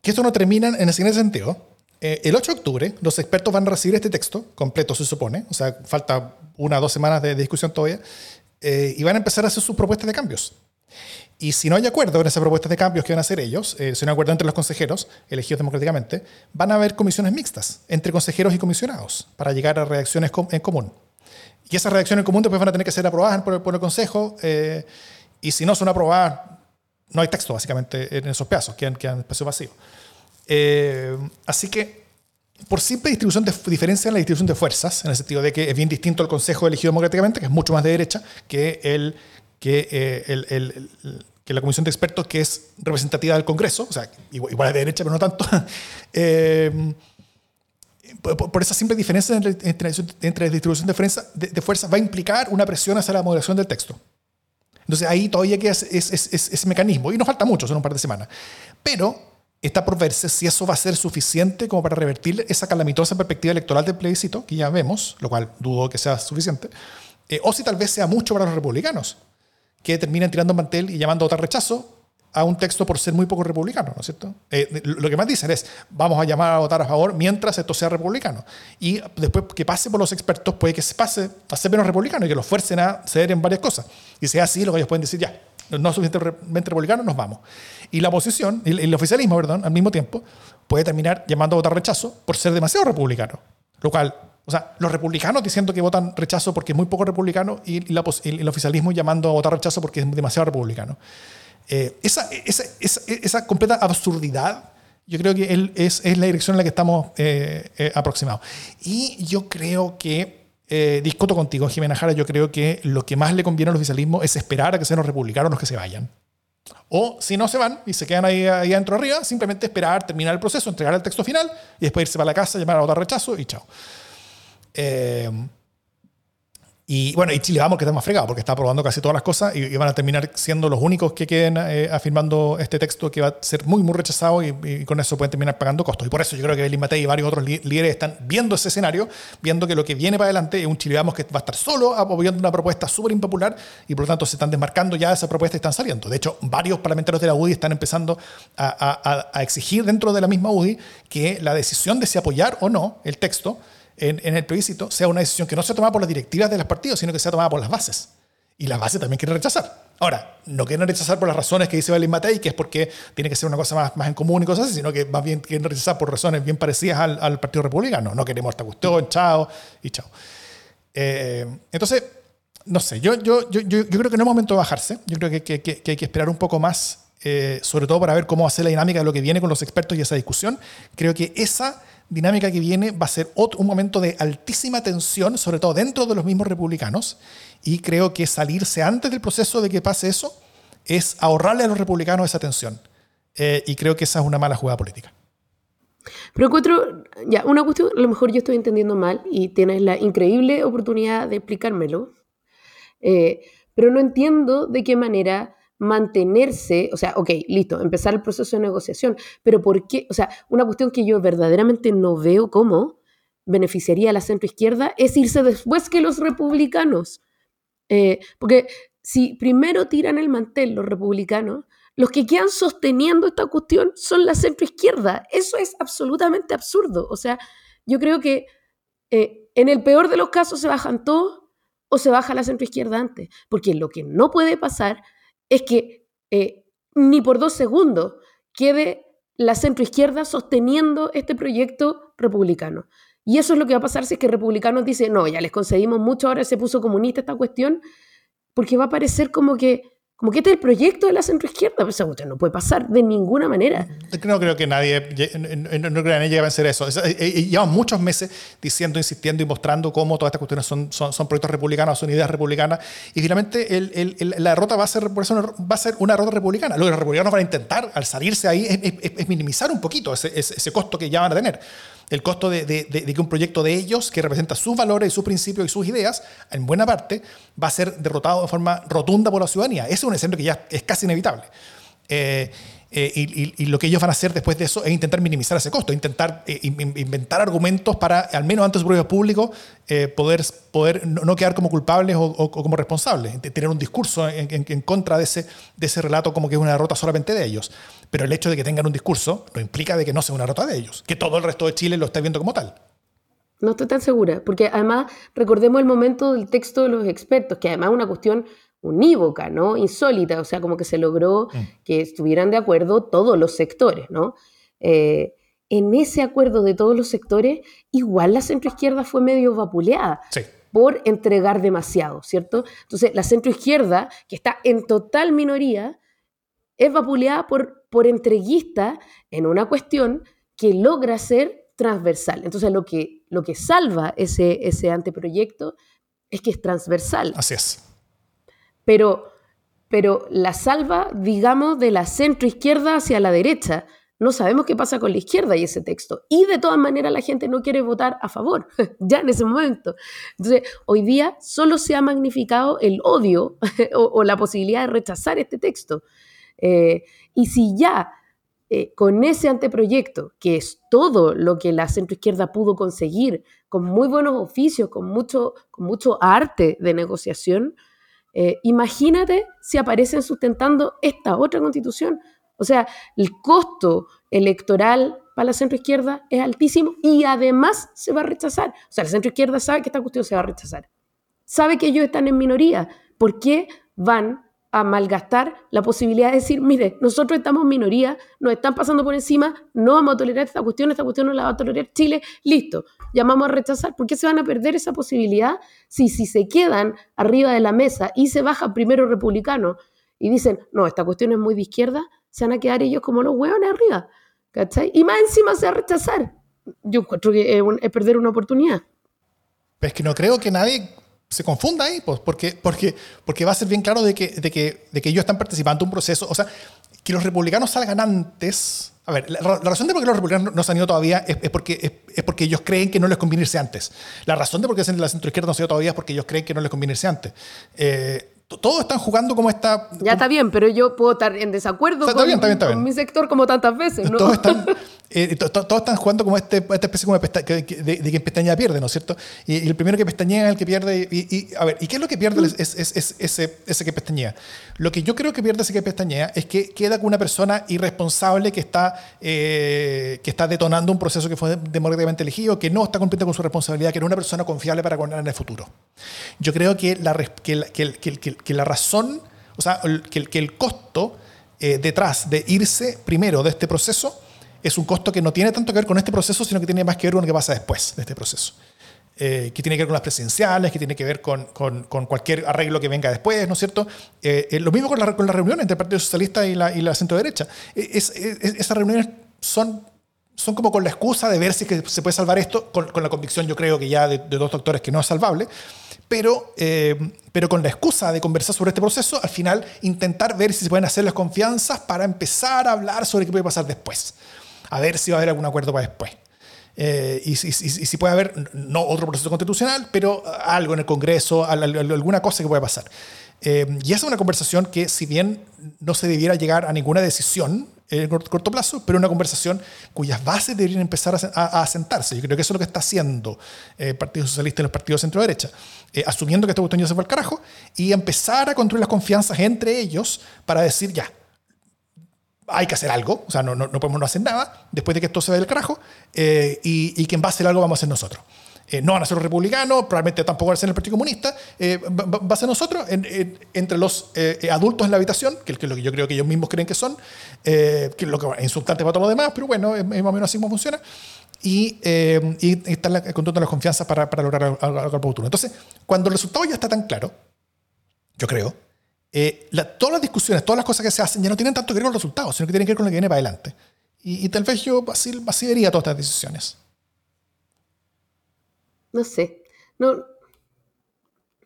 [SPEAKER 1] que esto no termina en el siguiente sentido. Eh, el 8 de octubre los expertos van a recibir este texto completo, se supone. O sea, falta una o dos semanas de discusión todavía. Eh, y van a empezar a hacer sus propuestas de cambios. Y si no hay acuerdo en esas propuestas de cambios que van a hacer ellos, eh, si no hay acuerdo entre los consejeros, elegidos democráticamente, van a haber comisiones mixtas entre consejeros y comisionados para llegar a reacciones com en común. Y esas reacciones en común después van a tener que ser aprobadas por el, por el Consejo, eh, y si no son aprobadas, no hay texto básicamente en esos pedazos, quedan, quedan espacio vacío. Eh, así que, por simple distribución de diferencia en la distribución de fuerzas, en el sentido de que es bien distinto el Consejo elegido democráticamente, que es mucho más de derecha, que el que, eh, el, el, el, que la comisión de expertos, que es representativa del Congreso, o sea, igual, igual de derecha, pero no tanto, eh, por, esa simple diferencia entre, entre, distribución de fuerza, de, fuerza va a implicar una presión hacia la moderación del texto. Entonces ahí todavía queda ese, ese, mecanismo y nos falta mucho, son un par de semanas. Pero está por verse si eso va a ser suficiente como para revertir esa calamitosa perspectiva electoral del plebiscito, que ya vemos, lo cual dudo que sea suficiente, eh, o si tal vez sea mucho para los republicanos, que terminen tirando mantel y llamando a votar rechazo a un texto por ser muy poco republicano, ¿no es cierto? Eh, lo que más dicen es, vamos a llamar a votar a favor mientras esto sea republicano. Y después que pase por los expertos, puede que se pase a ser menos republicano y que los fuercen a ceder en varias cosas. Y sea así, lo que ellos pueden decir, ya, no suficientemente republicano, nos vamos. Y la oposición, el, el oficialismo, perdón, al mismo tiempo, puede terminar llamando a votar rechazo por ser demasiado republicano. Lo cual, o sea, los republicanos diciendo que votan rechazo porque es muy poco republicano y, y el oficialismo llamando a votar rechazo porque es demasiado republicano. Eh, esa, esa, esa, completa absurdidad, yo creo que él es, es, la dirección en la que estamos eh, eh, aproximados. Y yo creo que, discuto contigo, Jimena Jara, yo creo que lo que más le conviene al oficialismo es esperar a que sean los republicanos los que se vayan. O si no se van y se quedan ahí, ahí adentro arriba, simplemente esperar, terminar el proceso, entregar el texto final y después irse para la casa, llamar a votar rechazo y chao. Y bueno, y Chile vamos que está más fregado porque está aprobando casi todas las cosas y, van a terminar siendo los únicos que queden eh, afirmando este texto que va a ser muy, muy rechazado y, con eso pueden terminar pagando costos. Y por eso yo creo que Belín Matei y varios otros líderes están viendo ese escenario, viendo que lo que viene para adelante es un Chile vamos que va a estar solo apoyando una propuesta súper impopular y por lo tanto se están desmarcando ya de esa propuesta y están saliendo. De hecho, varios parlamentarios de la UDI están empezando a, a exigir dentro de la misma UDI que la decisión de si apoyar o no el texto en, el plebiscito sea una decisión que no sea tomada por las directivas de los partidos, sino que sea tomada por las bases. Y las bases también quieren rechazar. Ahora, no quieren rechazar por las razones que dice Belín Matei, que es porque tiene que ser una cosa más, más en común y cosas así, sino que más bien quieren rechazar por razones bien parecidas al, Partido Republicano. No queremos esta cuestión, chao y chao. Eh, entonces, no sé, yo, yo, yo, yo, creo que no es momento de bajarse. Yo creo que, hay que esperar un poco más, eh, sobre todo para ver cómo ser la dinámica de lo que viene con los expertos y esa discusión. Creo que esa dinámica que viene va a ser un momento de altísima tensión, sobre todo dentro de los mismos republicanos, y creo que salirse antes del proceso de que pase eso es ahorrarle a los republicanos esa tensión. Eh, y creo que esa es una mala jugada política.
[SPEAKER 2] Pero encuentro, ya, una cuestión, a lo mejor yo estoy entendiendo mal y tienes la increíble oportunidad de explicármelo, eh, pero no entiendo de qué manera mantenerse, o sea, ok, listo, empezar el proceso de negociación, pero ¿por qué? O sea, una cuestión que yo verdaderamente no veo cómo beneficiaría a la centroizquierda es irse después que los republicanos. Eh, porque si primero tiran el mantel los republicanos, los que quedan sosteniendo esta cuestión son la centroizquierda. Eso es absolutamente absurdo. O sea, yo creo que eh, en el peor de los casos se bajan todos o se baja la centroizquierda antes. Porque lo que no puede pasar es que eh, ni por dos segundos quede la centroizquierda sosteniendo este proyecto republicano. Y eso es lo que va a pasar si es que republicanos dicen, no, ya les concedimos mucho, ahora se puso comunista esta cuestión, porque va a parecer como que como que este es el proyecto de la centroizquierda, pero eso no puede pasar de ninguna manera.
[SPEAKER 1] No creo que nadie, no, creo que nadie llegue a vencer eso. Eh, eh, llevamos muchos meses diciendo, insistiendo y mostrando cómo todas estas cuestiones son, son, son proyectos republicanos, son ideas republicanas, y finalmente el, el, la derrota va a, ser, va a ser una derrota republicana. Lo que los republicanos van a intentar, al salirse ahí, es, minimizar un poquito ese, ese costo que ya van a tener el costo de, que un proyecto de ellos, que representa sus valores, sus principios y sus ideas, en buena parte va a ser derrotado de forma rotunda por la ciudadanía. Ese es un escenario que ya es casi inevitable. Eh, eh, y, lo que ellos van a hacer después de eso es intentar minimizar ese costo, intentar eh, inventar argumentos para, al menos ante su propio público, poder, poder no quedar como culpables o, como responsables, tener un discurso en, contra de ese, de ese relato como que es una derrota solamente de ellos. Pero el hecho de que tengan un discurso no implica de que no sea una derrota de ellos, que todo el resto de Chile lo esté viendo como tal.
[SPEAKER 2] No estoy tan segura, porque además recordemos el momento del texto de los expertos, que además es una cuestión unívoca, ¿no? Insólita, o sea, como que se logró mm. que estuvieran de acuerdo todos los sectores, ¿no? Eh, en ese acuerdo de todos los sectores, igual la centroizquierda fue medio vapuleada. por entregar demasiado, ¿cierto? Entonces, la centroizquierda, que está en total minoría, es vapuleada por, por entreguista en una cuestión que logra ser transversal. Entonces, lo que, lo que salva ese, ese anteproyecto es que es transversal.
[SPEAKER 1] Así es.
[SPEAKER 2] Pero, pero la salva, digamos, de la centro izquierda hacia la derecha, no sabemos qué pasa con la izquierda y ese texto. Y de todas maneras la gente no quiere votar a favor, ya en ese momento. Entonces, hoy día solo se ha magnificado el odio o, la posibilidad de rechazar este texto. Eh, y si ya eh, con ese anteproyecto, que es todo lo que la centroizquierda pudo conseguir, con muy buenos oficios, con mucho, con mucho arte de negociación, eh, imagínate si aparecen sustentando esta otra constitución. O sea, el costo electoral para la centroizquierda es altísimo y además se va a rechazar. O sea, la centroizquierda sabe que esta cuestión se va a rechazar. Sabe que ellos están en minoría. ¿Por qué van a malgastar la posibilidad de decir, mire, nosotros estamos minoría, nos están pasando por encima, no vamos a tolerar esta cuestión, esta cuestión no la va a tolerar Chile, listo, llamamos a rechazar. ¿Por qué se van a perder esa posibilidad si, si se quedan arriba de la mesa y se baja primero republicano y dicen, no, esta cuestión es muy de izquierda, se van a quedar ellos como los hueones arriba, ¿cachai? Y más encima se va a rechazar. Yo encuentro que es, perder una oportunidad.
[SPEAKER 1] Pero es que no creo que nadie se confunda ahí, pues, porque, porque, porque va a ser bien claro de que, de, que, de que ellos están participando en un proceso, o sea, que los republicanos salgan antes. A ver, la, razón de por qué los republicanos no se han ido todavía es, porque, es, porque ellos creen que no les conviene irse antes. La razón de por qué la centro izquierda no se ha ido todavía es porque ellos creen que no les conviene irse antes. Eh, todos están jugando como esta...
[SPEAKER 2] Ya está bien, pero yo puedo estar en desacuerdo con, mi sector como tantas veces. ¿no?
[SPEAKER 1] Todos, están, eh, todos están jugando como este, esta especie como de, de, de, que pestañea pierde, ¿no es cierto? Y, el primero que pestañea es el que pierde. Y, a ver, ¿y qué es lo que pierde es, es, es, ese, ese que pestañea? Lo que yo creo que pierde ese que pestañea es que queda con una persona irresponsable que está, eh, que está detonando un proceso que fue democráticamente elegido, que no está cumpliendo con su responsabilidad, que no es una persona confiable para gobernar en el futuro. Yo creo que la, que, que, que, que la razón, o sea, que, que el costo eh, detrás de irse primero de este proceso es un costo que no tiene tanto que ver con este proceso, sino que tiene más que ver con lo que pasa después de este proceso. Eh, que tiene que ver con las presidenciales, que tiene que ver con, con, con cualquier arreglo que venga después, ¿no es cierto? Eh, lo mismo con la, con la reunión entre el Partido Socialista y la, y la centro derecha. Es, esas reuniones son son como con la excusa de ver si que se puede salvar esto, con, con, la convicción yo creo que ya de, de dos doctores que no es salvable, pero, eh, pero con la excusa de conversar sobre este proceso, al final intentar ver si se pueden hacer las confianzas para empezar a hablar sobre qué puede pasar después. A ver si va a haber algún acuerdo para después. Eh, y, si puede haber, no otro proceso constitucional, pero algo en el Congreso, alguna cosa que pueda pasar. Eh, y esa es una conversación que, si bien no se debiera llegar a ninguna decisión en corto, plazo, pero una conversación cuyas bases deberían empezar a, asentarse. Yo creo que eso es lo que está haciendo el eh, Partido Socialista y los partidos centro-derecha, eh, asumiendo que esta cuestión ya se fue al carajo y empezar a construir las confianzas entre ellos para decir ya. Hay que hacer algo, o sea, no, no, podemos no hacer nada después de que esto se vaya del carajo, y, y quien va a hacer algo vamos a ser nosotros. Eh, no van a ser los republicanos, probablemente tampoco van a ser el Partido Comunista, eh, va, a ser nosotros, entre los eh, adultos en la habitación, que, es lo que yo creo que ellos mismos creen que son, que es lo que insultante para todo lo demás, pero bueno, es, más o menos así como funciona, y, y está la, de las confianzas para, para lograr algo, al futuro. Entonces, cuando el resultado ya está tan claro, yo creo, todas las discusiones, todas las cosas que se hacen ya no tienen tanto que ver con los resultados, sino que tienen que ver con lo que viene para adelante. Y, tal vez yo así, todas estas decisiones
[SPEAKER 2] no sé, no,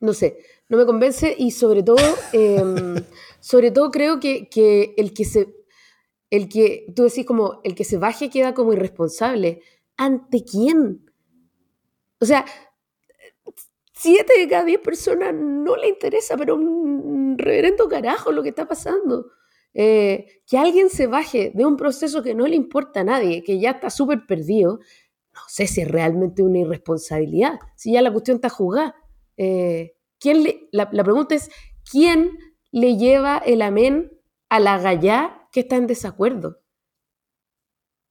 [SPEAKER 2] no sé, no me convence y sobre todo, em, sobre todo creo que, el que se, el que, tú decís como, el que se baje queda como irresponsable. ¿Ante quién? O sea, siete de cada diez personas no le interesa, pero un reverendo carajo lo que está pasando. Eh, que alguien se baje de un proceso que no le importa a nadie, que ya está súper perdido, no sé si es realmente una irresponsabilidad, si ya la cuestión está jugada. Eh, ¿quién la, pregunta es, ¿quién le lleva el amén a la gallá que está en desacuerdo?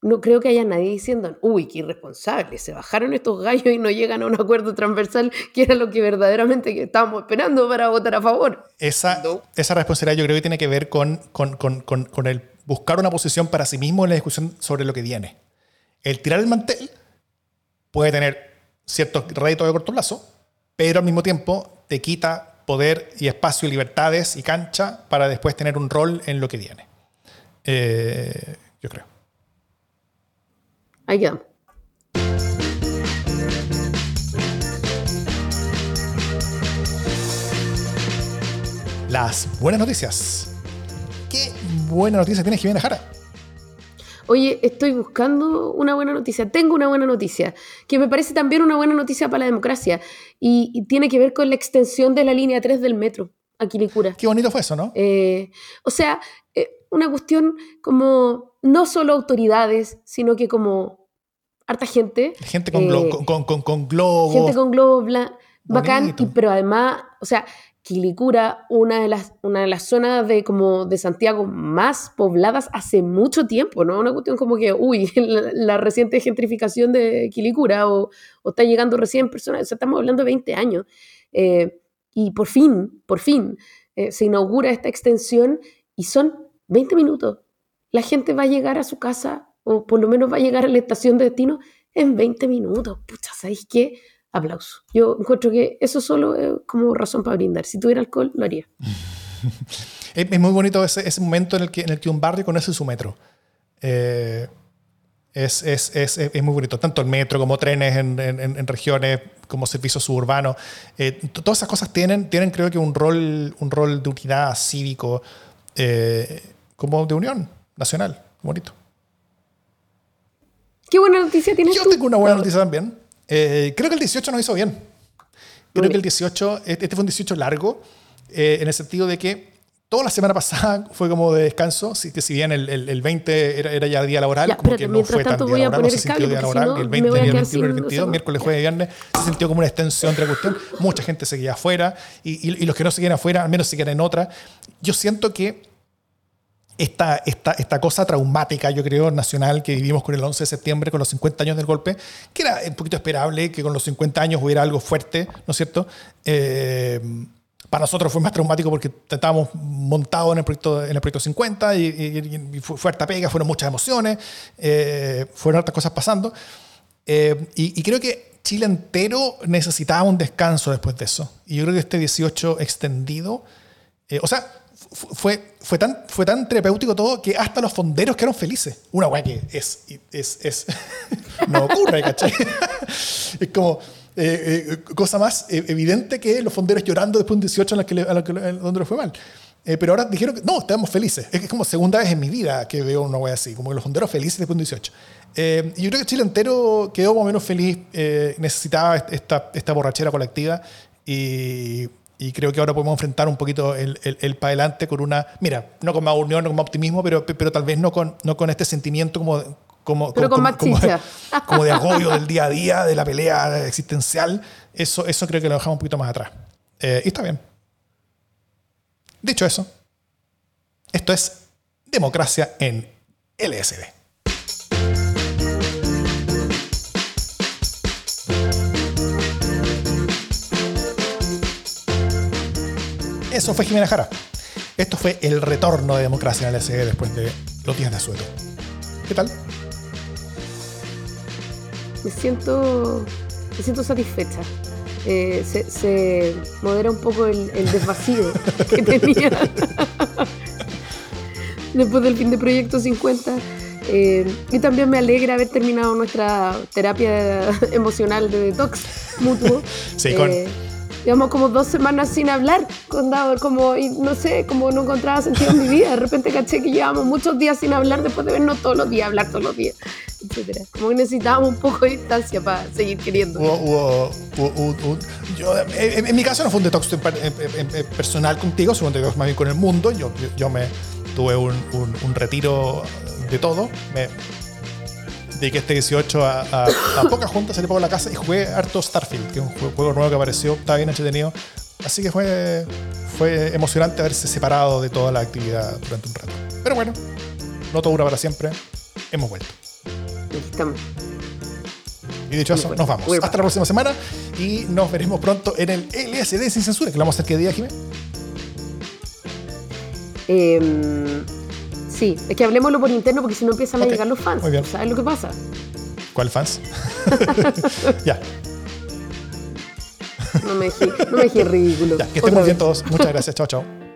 [SPEAKER 2] No creo que haya nadie diciendo, uy, qué irresponsable, se bajaron estos gallos y no llegan a un acuerdo transversal, que era lo que verdaderamente estábamos esperando para votar a favor.
[SPEAKER 1] Esa, esa responsabilidad yo creo que tiene que ver con, con, con, con el buscar una posición para sí mismo en la discusión sobre lo que viene. El tirar el mantel puede tener ciertos réditos de corto plazo, pero al mismo tiempo te quita poder y espacio y libertades y cancha para después tener un rol en lo que viene. Eh, yo creo.
[SPEAKER 2] Ahí quedamos.
[SPEAKER 1] Las buenas noticias. ¿Qué buena noticia tienes, Jimena Jara?
[SPEAKER 2] Oye, estoy buscando una buena noticia. Tengo una buena noticia, que me parece también una buena noticia para la democracia. Y, tiene que ver con la extensión de la línea 3 del metro a Quilicura.
[SPEAKER 1] Qué bonito fue eso, ¿no?
[SPEAKER 2] Eh, o sea, eh, una cuestión como no solo autoridades, sino que como harta gente.
[SPEAKER 1] Gente con, globos.
[SPEAKER 2] Gente con globos, bacán, pero además, o sea, Quilicura, una de las, una de las zonas de, como de Santiago más pobladas hace mucho tiempo, ¿no? Una cuestión como que, uy, la, reciente gentrificación de Quilicura o, está llegando recién personas, o sea, estamos hablando de 20 años. Eh, y por fin, por fin, eh, se inaugura esta extensión y son 20 minutos. La gente va a llegar a su casa o por lo menos va a llegar a la estación de destino en 20 minutos. Pucha, ¿sabéis qué? aplauso. Yo encuentro que eso solo es como razón para brindar. Si tuviera alcohol, lo haría.
[SPEAKER 1] es, muy bonito ese, ese, momento en el, que, en el que un barrio conoce su metro. Eh, es, es, es, muy bonito, tanto el metro como trenes en, en, regiones, como servicios suburbanos. Eh, todas esas cosas tienen, tienen, creo que, un rol, un rol de unidad cívico, eh, como de unión nacional. Bonito.
[SPEAKER 2] ¿Qué buena noticia tienes
[SPEAKER 1] Yo tengo una buena noticia también. Eh, creo que el 18 nos hizo bien. Creo que el 18, este, este fue un 18 largo, eh, en el sentido de que toda la semana pasada fue como de descanso, si, que si bien el, el, 20 era, era, ya día laboral, como que no fue tan día laboral, no se sintió día laboral, el 20, el 21, el 22, miércoles, jueves y viernes, se sintió como una extensión de la cuestión. Mucha gente seguía afuera y, y, y los que no seguían afuera, al menos seguían en otra. Yo siento que esta, esta, esta cosa traumática, yo creo, nacional que vivimos con el 11 de septiembre, con los 50 años del golpe, que era un poquito esperable que con los 50 años hubiera algo fuerte, ¿no es cierto? Eh, para nosotros fue más traumático porque estábamos montados en el proyecto, en el proyecto 50 y, fue, harta pega, fueron muchas emociones, eh, fueron hartas cosas pasando. Eh, y, creo que Chile entero necesitaba un descanso después de eso. Y yo creo que este 18 extendido, o sea, fue, fue, tan, fue tan terapéutico todo que hasta los fonderos quedaron felices. Una weá que es, es, es no ocurre, ¿cachai? es como eh, eh, cosa más evidente que los fonderos llorando después de un 18 en la que, a la que donde le fue mal. Eh, pero ahora dijeron que no, estamos felices. Es, como segunda vez en mi vida que veo una wea así, como que los fonderos felices después de un 18. y yo creo que Chile entero quedó más o menos feliz, necesitaba esta, esta borrachera colectiva y y creo que ahora podemos enfrentar un poquito el, el, para adelante con una, mira, no con más unión, no con más optimismo, pero, pero tal vez no con, no con este sentimiento como, como,
[SPEAKER 2] pero
[SPEAKER 1] como,
[SPEAKER 2] con
[SPEAKER 1] como, como, de agobio del día a día, de la pelea existencial. Eso, eso creo que lo dejamos un poquito más atrás. Eh, y está bien. Dicho eso, esto es democracia en LSD. Eso fue Jimena Jara. Esto fue el retorno de democracia en la SE después de los días de asueto. ¿Qué tal?
[SPEAKER 2] Me siento, me siento satisfecha. Eh, se, modera un poco el, el desvacío que tenía después del fin de Proyecto 50. Eh, y también me alegra haber terminado nuestra terapia emocional de detox mutuo.
[SPEAKER 1] Sí, con,
[SPEAKER 2] eh, llevamos como dos semanas sin hablar con como, y no sé, como no encontraba sentido en mi vida. De repente caché que llevamos muchos días sin hablar después de vernos todos los días, hablar todos los días, etcétera. Como que necesitábamos un poco de distancia para seguir queriendo.
[SPEAKER 1] yo, en, mi caso no fue un detox personal contigo, fue un detox más bien con el mundo. Yo, yo me tuve un, un, retiro de todo. Dediqué este 18 a, a, a pocas juntas, salí poco a la casa y jugué harto Starfield, que es un juego nuevo que apareció, estaba bien entretenido. Así que fue, fue emocionante haberse separado de toda la actividad durante un rato. Pero bueno, no todo dura para siempre. Hemos vuelto.
[SPEAKER 2] Estamos.
[SPEAKER 1] Y dicho eso, nos vamos. Hasta la próxima semana y nos veremos pronto en el LSD sin censura, que lo vamos a hacer qué día, Jimé.
[SPEAKER 2] Eh, Sí, es que hablemoslo por interno porque si no empiezan a llegar los fans. ¿Sabes lo que pasa?
[SPEAKER 1] ¿Cuál fans? ya.
[SPEAKER 2] No me dejé, no me ridículo.
[SPEAKER 1] Ya, que estén muy bien todos. Muchas gracias. chao, chao.